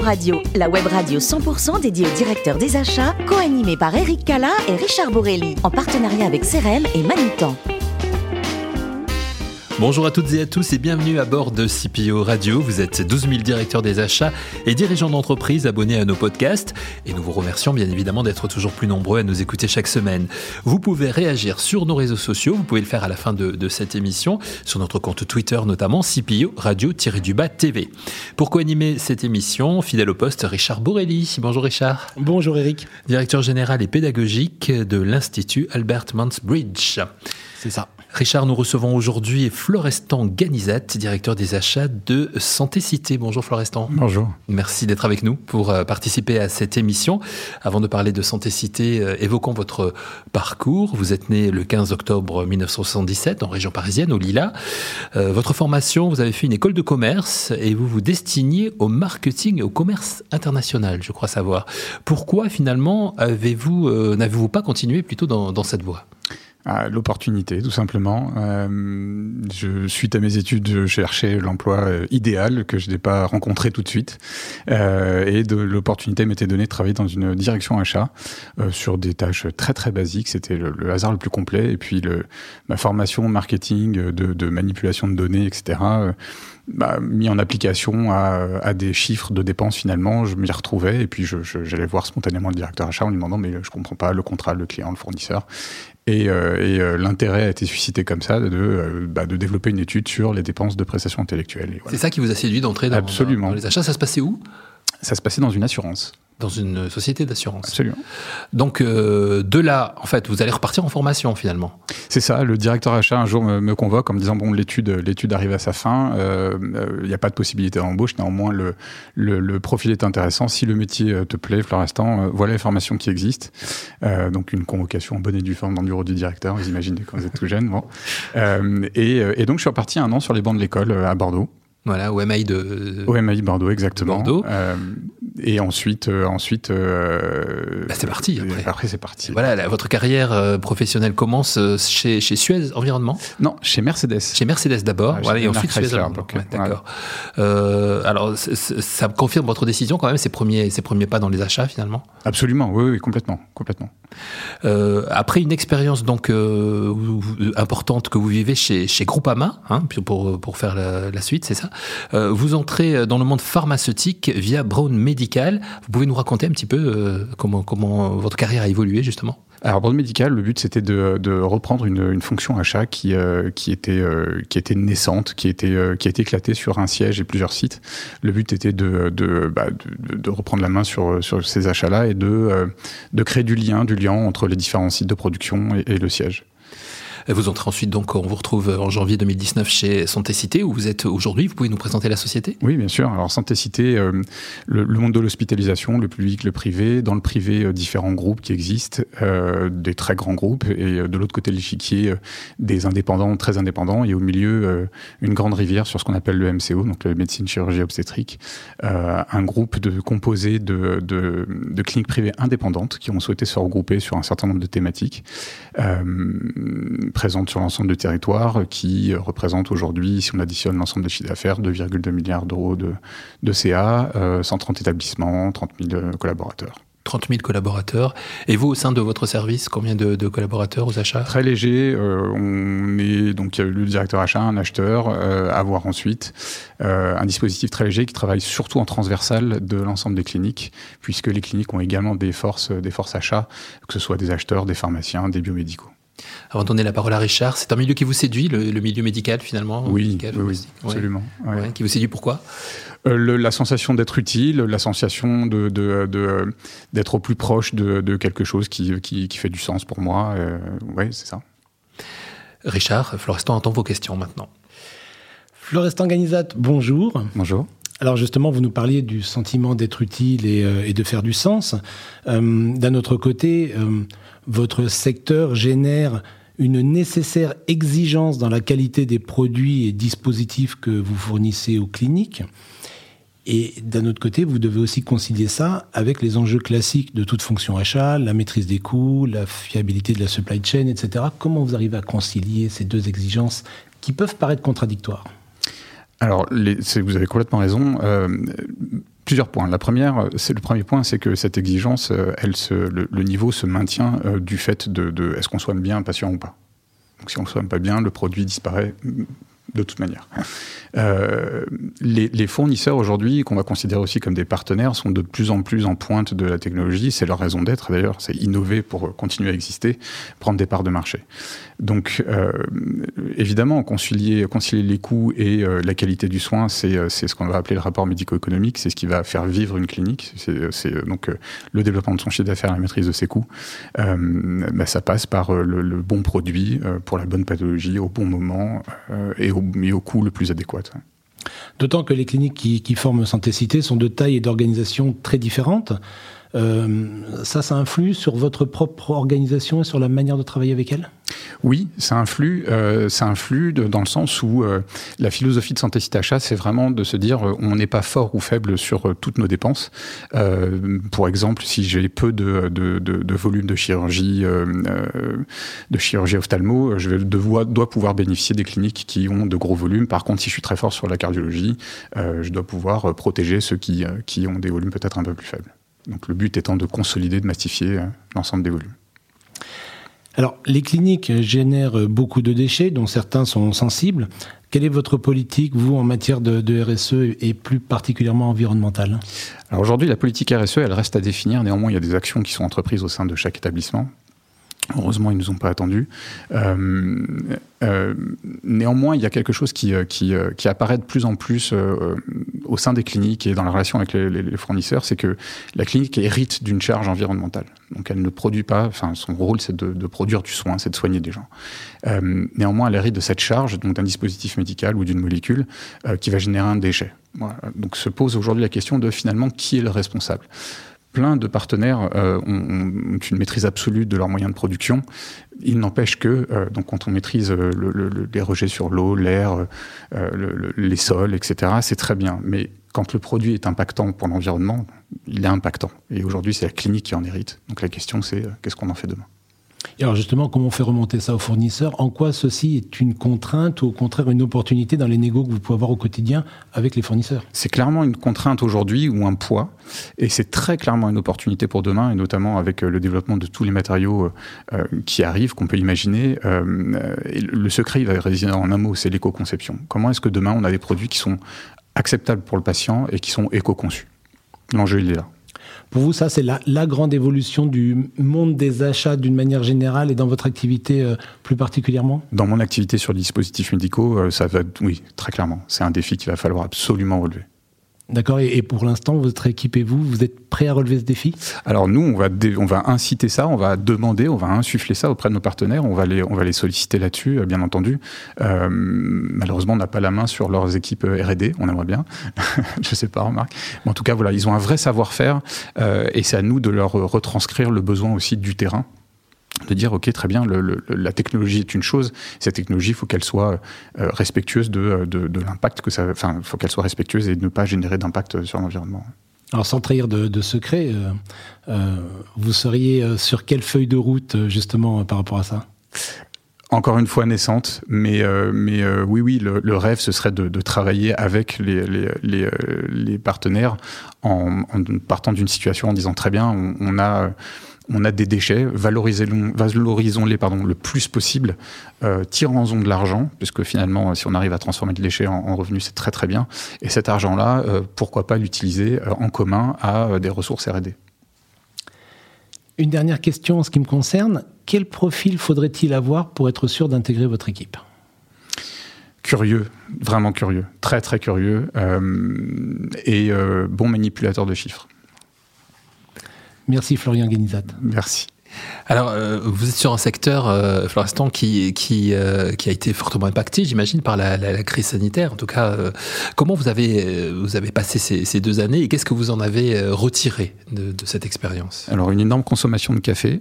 Radio, la web radio 100% dédiée au directeur des achats, co-animée par Eric Cala et Richard Borelli, en partenariat avec CRM et Manitan. Bonjour à toutes et à tous et bienvenue à bord de CPO Radio. Vous êtes 12 000 directeurs des achats et dirigeants d'entreprise abonnés à nos podcasts et nous vous remercions bien évidemment d'être toujours plus nombreux à nous écouter chaque semaine. Vous pouvez réagir sur nos réseaux sociaux, vous pouvez le faire à la fin de, cette émission, sur notre compte Twitter notamment, CPO Radio-du-Bas TV. Pour co-animer cette émission, fidèle au poste, Richard Borelli. Bonjour Richard. Bonjour Eric. Directeur général et pédagogique de l'Institut Albert Mansbridge. C'est ça. Richard, nous recevons aujourd'hui Florestan Ganizat, directeur des achats de Santé Cité. Bonjour Florestan. Bonjour. Merci d'être avec nous pour euh, participer à cette émission. Avant de parler de Santé Cité, euh, évoquons votre parcours. Vous êtes né le 15 octobre 1977 en région parisienne, au Lila. Euh, votre formation, vous avez fait une école de commerce et vous vous destiniez au marketing et au commerce international, je crois savoir. Pourquoi finalement avez-vous, n'avez-vous pas continué plutôt dans, dans cette voie? L'opportunité, tout simplement. Euh, je, suite à mes études, je cherchais l'emploi euh, idéal que je n'ai pas rencontré tout de suite, euh, et l'opportunité m'était donnée de travailler dans une direction achat euh, sur des tâches très très basiques. C'était le, le, hasard le plus complet, et puis le, ma formation marketing, de, de manipulation de données, etc. Bah, mis en application à, à, des chiffres de dépenses finalement, je m'y retrouvais et puis j'allais je, voir spontanément le directeur achat en lui demandant mais je comprends pas le contrat, le client, le fournisseur. Et, euh, et euh, l'intérêt a été suscité comme ça de, euh, bah, de développer une étude sur les dépenses de prestations intellectuelles. Voilà. C'est ça qui vous a séduit d'entrer dans, Absolument. dans les achats. Ça se passait où? Ça se passait dans une assurance dans une société d'assurance. Absolument. Donc euh, de là, en fait, vous allez repartir en formation finalement. C'est ça. Le directeur achat un jour me, me convoque en me disant bon l'étude l'étude arrive à sa fin, il euh, n'y a pas de possibilité d'embauche. Néanmoins le, le, le, profil est intéressant. Si le métier te plaît, Florestan, euh, voilà les formations qui existent. Euh, donc une convocation en bonne et due forme dans le bureau du directeur. Vous imaginez quand vous êtes tout jeune. Bon. et, et donc je suis reparti un an sur les bancs de l'école à Bordeaux. Voilà, au MAI de. Au MAI Bordeaux, exactement. Bordeaux. Euh, et ensuite, euh, ensuite. Euh, bah, c'est parti. Après, après c'est parti. Voilà, votre carrière euh, professionnelle commence chez, chez Suez Environnement. Non, chez Mercedes. Chez Mercedes d'abord. Ah, voilà, et ensuite Suez. Ouais, D'accord. Euh, alors, ça confirme votre décision quand même, ces premiers, ces premiers pas dans les achats finalement? Absolument. Oui, oui, complètement, complètement. après une expérience donc importante que vous vivez chez, chez Groupama, hein, pour pour faire la, la suite, c'est ça? Vous entrez dans le monde pharmaceutique via Brown Medical. Vous pouvez nous raconter un petit peu euh, comment, votre carrière a évolué justement? Alors, Brown Medical, le but c'était de, reprendre une, fonction achat qui, euh, était, euh, qui était naissante, qui était, euh, qui été éclatée sur un siège et plusieurs sites. Le but était de, bah, reprendre la main sur, ces achats-là et de, créer du lien, du lien entre les différents sites de production et le siège. Vous entrez ensuite, donc, on vous retrouve en janvier 2019 chez Santé Cité, où vous êtes aujourd'hui. Vous pouvez nous présenter la société? Oui, bien sûr. Alors, Santé Cité, euh, le, le, monde de l'hospitalisation, le public, le privé. Dans le privé, euh, différents groupes qui existent, euh, des très grands groupes, et de l'autre côté de l'échiquier, des indépendants, très indépendants, et au milieu, une grande rivière sur ce qu'on appelle le MCO, donc la médecine chirurgie obstétrique, un groupe de composé de, de, de, cliniques privées indépendantes qui ont souhaité se regrouper sur un certain nombre de thématiques présente sur l'ensemble du territoire, qui représente aujourd'hui, si on additionne l'ensemble des chiffres d'affaires, 2,2 milliards d'euros de, de CA, euh, 130 établissements, 30 000 collaborateurs. 30 000 collaborateurs. Et vous, au sein de votre service, combien de, de collaborateurs aux achats? Très léger. Euh, on est donc il y a le directeur achat, un acheteur, euh, à voir ensuite euh, un dispositif très léger qui travaille surtout en transversal de l'ensemble des cliniques, puisque les cliniques ont également des forces, des forces achats, que ce soit des acheteurs, des pharmaciens, des biomédicaux. Avant de donner la parole à Richard, c'est un milieu qui vous séduit, le, le milieu médical finalement Oui, médical, oui, oui absolument. Ouais. Ouais. Qui vous séduit pourquoi? Euh, le, La sensation d'être utile, la sensation d'être de, de, de, au plus proche de, de quelque chose qui, qui, qui, fait du sens pour moi. Euh, oui, c'est ça. Richard, Florestan entend vos questions maintenant. Florestan Ganizat, bonjour. Bonjour. Alors justement, vous nous parliez du sentiment d'être utile et, euh, et, de faire du sens. Euh, D'un autre côté, euh, votre secteur génère une nécessaire exigence dans la qualité des produits et dispositifs que vous fournissez aux cliniques. Et d'un autre côté, vous devez aussi concilier ça avec les enjeux classiques de toute fonction achat, la maîtrise des coûts, la fiabilité de la supply chain, etc. Comment vous arrivez à concilier ces deux exigences qui peuvent paraître contradictoires? Alors, vous avez complètement raison. Euh, Plusieurs points. La première, c'est le premier point, c'est que cette exigence, elle se, le, niveau se maintient du fait de, de est-ce qu'on soigne bien un patient ou pas. Donc si on ne soigne pas bien, le produit disparaît de toute manière. Euh, les, fournisseurs aujourd'hui, qu'on va considérer aussi comme des partenaires, sont de plus en plus en pointe de la technologie. C'est leur raison d'être d'ailleurs, c'est innover pour continuer à exister, prendre des parts de marché. Donc euh, évidemment, concilier, concilier les coûts et euh, la qualité du soin, c'est ce qu'on va appeler le rapport médico-économique, c'est ce qui va faire vivre une clinique. C'est donc le développement de son chiffre d'affaires, la maîtrise de ses coûts. Bah, ça passe par le, le bon produit pour la bonne pathologie au bon moment et au mais au coût le plus adéquat. D'autant que les cliniques qui, forment Santé Cité sont de taille et d'organisation très différentes. Euh, ça, ça influe sur votre propre organisation et sur la manière de travailler avec elle Oui, ça influe, euh, dans le sens où euh, la philosophie de Santé Cité Achat, c'est vraiment de se dire on n'est pas fort ou faible sur toutes nos dépenses. pour exemple, si j'ai peu de, volume de chirurgie, de chirurgie ophtalmo, je dois, pouvoir bénéficier des cliniques qui ont de gros volumes. Par contre, si je suis très fort sur la cardiologie, je dois pouvoir protéger ceux qui, qui ont des volumes peut-être un peu plus faibles. Donc le but étant de consolider, de massifier euh, l'ensemble des volumes. Alors, les cliniques génèrent beaucoup de déchets, dont certains sont sensibles. Quelle est votre politique, vous, en matière de, RSE et plus particulièrement environnementale? Alors aujourd'hui, la politique RSE, elle reste à définir. Néanmoins, il y a des actions qui sont entreprises au sein de chaque établissement. Heureusement, ils ne nous ont pas attendus. Euh, euh, néanmoins, il y a quelque chose qui, euh, apparaît de plus en plus au sein des cliniques et dans la relation avec les, fournisseurs, c'est que la clinique hérite d'une charge environnementale. Donc elle ne produit pas, enfin son rôle c'est de, produire du soin, c'est de soigner des gens. néanmoins, elle hérite de cette charge, donc d'un dispositif médical ou d'une molécule qui va générer un déchet. Donc se pose aujourd'hui la question de finalement qui est le responsable? Plein de partenaires euh, ont, une maîtrise absolue de leurs moyens de production. Il n'empêche que, euh, donc quand on maîtrise euh, les rejets sur l'eau, l'air, les sols, etc., c'est très bien. Mais quand le produit est impactant pour l'environnement, il est impactant. Et aujourd'hui, c'est la clinique qui en hérite. Donc la question, c'est qu'est-ce qu'on en fait demain? Et alors justement, comment on fait remonter ça aux fournisseurs En quoi ceci est une contrainte ou au contraire une opportunité dans les négos que vous pouvez avoir au quotidien avec les fournisseurs? C'est clairement une contrainte aujourd'hui ou un poids, et c'est très clairement une opportunité pour demain, et notamment avec euh, le développement de tous les matériaux euh, euh, qui arrivent, qu'on peut imaginer. le secret, il va résider en un mot, c'est l'éco-conception. Comment est-ce que demain on a des produits qui sont acceptables pour le patient et qui sont éco-conçus? L'enjeu, il est là. Pour vous, ça, c'est la, la, grande évolution du monde des achats d'une manière générale et dans votre activité euh, plus particulièrement? Dans mon activité sur les dispositifs médicaux, euh, ça va, oui, très clairement. C'est un défi qu'il va falloir absolument relever. D'accord. Et, pour l'instant, votre équipe et vous, vous êtes prêts à relever ce défi? Alors nous, on va, on va inciter ça, on va demander, on va insuffler ça auprès de nos partenaires, on va les, on va les solliciter là-dessus, euh, bien entendu. Euh, malheureusement, on n'a pas la main sur leurs équipes euh, R&D, on aimerait bien. Je sais pas, remarque. Mais en tout cas, voilà, ils ont un vrai savoir-faire euh, et c'est à nous de leur retranscrire le besoin aussi du terrain de dire ok très bien le, la technologie est une chose cette technologie il faut qu'elle soit euh, respectueuse de, de, de l'impact que ça enfin faut qu'elle soit respectueuse et ne pas générer d'impact sur l'environnement. Alors sans trahir de, de secret euh, euh, vous seriez euh, sur quelle feuille de route euh, justement par rapport à ça? Encore une fois naissante, mais, mais oui, oui, le, le, rêve, ce serait de, de travailler avec les, les, les, les partenaires en, en, partant d'une situation en disant très bien, on, on a on a des déchets, valorisons-les pardon, le plus possible, euh, tirons-en de l'argent, puisque finalement, si on arrive à transformer le déchet en, en revenus, c'est très très bien. Et cet argent-là, euh, pourquoi pas l'utiliser euh, en commun à des ressources R&D Une dernière question en ce qui me concerne. Quel profil faudrait-il avoir pour être sûr d'intégrer votre équipe? Curieux, vraiment curieux, très très curieux, euh, et bon manipulateur de chiffres. Merci Florian Guénizat. Merci. Alors, euh, vous êtes sur un secteur, euh, Florestan, qui, qui, euh, qui a été fortement impacté, j'imagine, par la, la, la, crise sanitaire. En tout cas, euh, comment vous avez, euh, vous avez passé ces, ces deux années et qu'est-ce que vous en avez euh, retiré de, de cette expérience? Alors, une énorme consommation de café.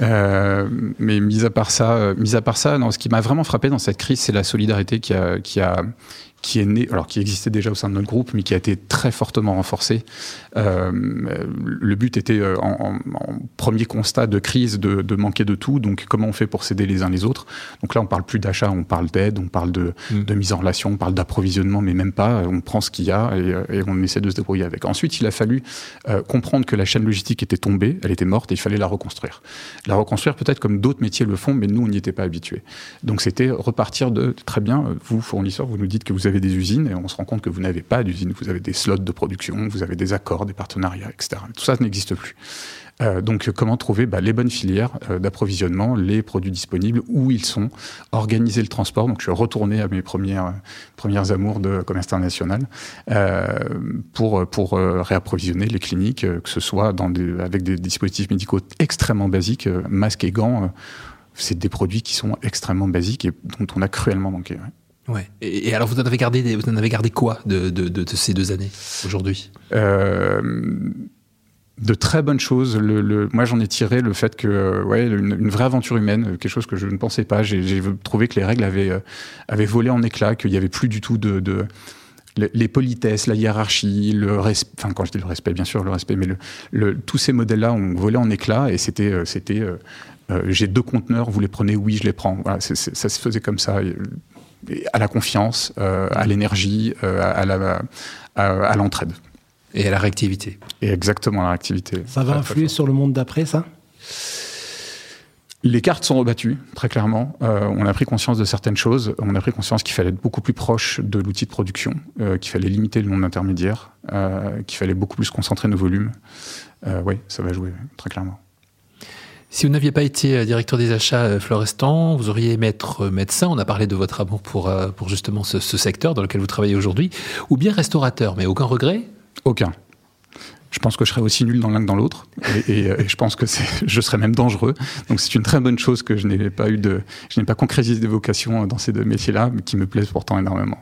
mais mis à part ça, mis à part ça non, ce qui m'a vraiment frappé dans cette crise, c'est la solidarité qui a, qui a, qui est né, alors qui existait déjà au sein de notre groupe, mais qui a été très fortement renforcé. Euh, le but était euh, en, premier constat de crise de, manquer de tout. Donc comment on fait pour s'aider les uns les autres? Donc là, on parle plus d'achat, on parle d'aide, on parle de, mm. mise en relation, on parle d'approvisionnement, mais même pas. On prend ce qu'il y a et, on essaie de se débrouiller avec. Ensuite, il a fallu comprendre que la chaîne logistique était tombée, elle était morte, et il fallait la reconstruire. La reconstruire peut-être comme d'autres métiers le font, mais nous, on n'y était pas habitués. Donc c'était repartir de très bien, vous fournisseurs, vous nous dites que vous avez des usines et on se rend compte que vous n'avez pas d'usine, vous avez des slots de production, vous avez des accords, des partenariats, etc. Tout ça n'existe plus. Euh, donc, comment trouver bah, les bonnes filières euh, d'approvisionnement, les produits disponibles, où ils sont, organiser le transport. Donc, je suis retourné à mes premières, premières amours de commerce international euh, pour, pour réapprovisionner les cliniques, que ce soit avec des dispositifs médicaux extrêmement basiques, masques et gants c'est des produits qui sont extrêmement basiques et dont on a cruellement manqué. Et, alors, vous en avez gardé, vous en avez gardé quoi de, de, ces deux années aujourd'hui? Euh, De très bonnes choses. Le, moi, j'en ai tiré le fait que, ouais, une, vraie aventure humaine, quelque chose que je ne pensais pas. J'ai trouvé que les règles avaient, euh, avaient volé en éclats, qu'il n'y avait plus du tout de, de les politesses, la hiérarchie, le respect, enfin quand je dis le respect, bien sûr le respect, mais le, tous ces modèles-là ont volé en éclats et c'était euh, c'était euh, j'ai deux conteneurs, vous les prenez, oui, je les prends. Voilà, ça se faisait comme ça, à la confiance, euh, à l'énergie, euh, à, l'entraide. Et à la réactivité. Et exactement, la réactivité. Ça va influer sur le monde d'après, ça? Les cartes sont rebattues, très clairement. on a pris conscience de certaines choses. On a pris conscience qu'il fallait être beaucoup plus proche de l'outil de production, qu'il fallait limiter le nombre d'intermédiaires, qu'il fallait beaucoup plus concentrer nos volumes. oui, ça va jouer, très clairement. Si vous n'aviez pas été euh, directeur des achats euh, Florestan, vous auriez aimé être euh, médecin. On a parlé de votre amour pour, pour justement ce, ce secteur dans lequel vous travaillez aujourd'hui. Ou bien restaurateur, mais aucun regret? Aucun je pense que je serais aussi nul dans l'un que dans l'autre, et, je pense que je serais même dangereux. Donc c'est une très bonne chose que je n'ai pas eu de, je n'ai pas concrétisé des vocations dans ces deux métiers-là, mais qui me plaisent pourtant énormément.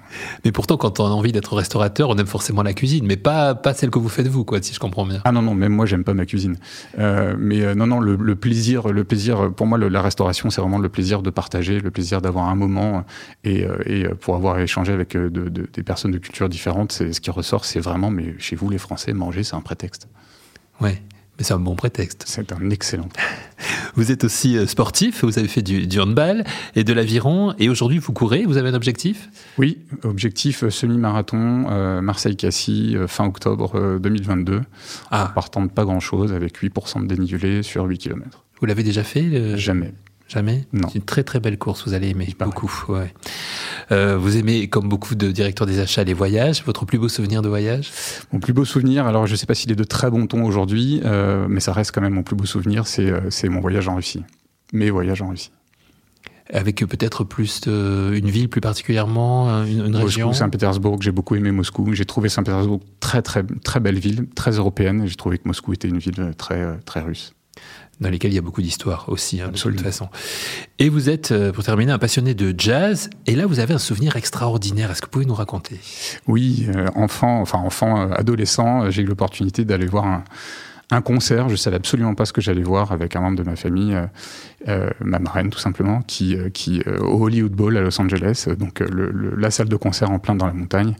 Mais pourtant, quand on a envie d'être restaurateur, on aime forcément la cuisine, mais pas pas celle que vous faites vous, quoi, si je comprends bien. Ah non non, même moi j'aime pas ma cuisine. Euh, mais euh, non non, le, plaisir, le plaisir, pour moi la restauration, c'est vraiment le plaisir de partager, le plaisir d'avoir un moment et, euh, et pour avoir échangé avec des personnes de cultures différentes, c'est ce qui ressort, c'est vraiment, mais chez vous les Français, manger c'est un prétexte. Oui, mais c'est un bon prétexte. C'est un excellent. Vous êtes aussi euh, sportif, vous avez fait du, handball et de l'aviron, et aujourd'hui vous courez, vous avez un objectif? Oui, objectif euh, semi-marathon, euh, Marseille-Cassis, fin octobre 2022, ah. partant de pas grand-chose, avec 8% de dénivelé sur 8 km. Vous l'avez déjà fait Jamais. Jamais? Non. C'est une très très belle course, vous allez aimer beaucoup. Ouais. Euh, vous aimez, comme beaucoup de directeurs des achats, les voyages. Votre plus beau souvenir de voyage? Mon plus beau souvenir, alors je ne sais pas s'il est de très bon ton aujourd'hui, euh, mais ça reste quand même mon plus beau souvenir, c'est euh, mon voyage en Russie. Mes voyages en Russie. Avec peut-être plus une ville plus particulièrement, une, une région? Saint-Pétersbourg, j'ai beaucoup aimé Moscou. J'ai trouvé Saint-Pétersbourg très très très belle ville, très européenne. J'ai trouvé que Moscou était une ville très très russe dans lesquels il y a beaucoup d'histoires aussi, hein, de toute façon. Et vous êtes, euh, pour terminer, un passionné de jazz. Et là, vous avez un souvenir extraordinaire. Est-ce que vous pouvez nous raconter? Oui, euh, enfant, enfin enfant, euh, adolescent, j'ai eu l'opportunité d'aller voir un, un concert. Je savais absolument pas ce que j'allais voir avec un membre de ma famille, euh, euh ma marraine tout simplement, qui, euh, qui au Hollywood Bowl à Los Angeles, donc le, la salle de concert en plein dans la montagne.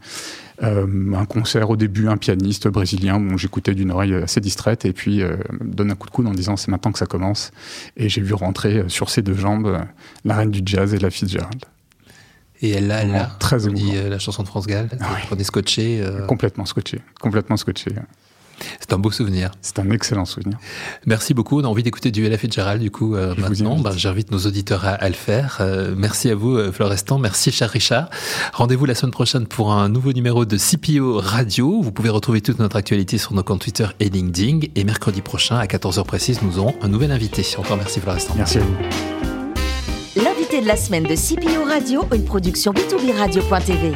un concert au début, un pianiste brésilien, où j'écoutais d'une oreille assez distraite, et puis donne un coup de coude en disant c'est maintenant que ça commence. Et j'ai vu rentrer sur ses deux jambes la reine du jazz et la Fitzgerald. Et elle là, elle très dit la chanson de France Gall, ah on est scotché. Complètement scotché, complètement scotché. C'est un beau souvenir. C'est un excellent souvenir. Merci beaucoup. On a envie d'écouter du Ella Fitzgerald du coup euh, maintenant. Bah, j'invite nos auditeurs à, le faire. Euh, merci à vous, euh, Florestan. Merci, cher Richard. Rendez-vous la semaine prochaine pour un nouveau numéro de CPO Radio. Vous pouvez retrouver toute notre actualité sur nos comptes Twitter et LinkedIn. Et mercredi prochain, à 14h précise, nous aurons un nouvel invité. Encore merci, Florestan. Merci à vous. L'invité de la semaine de CPO Radio, une production b2b radio.tv.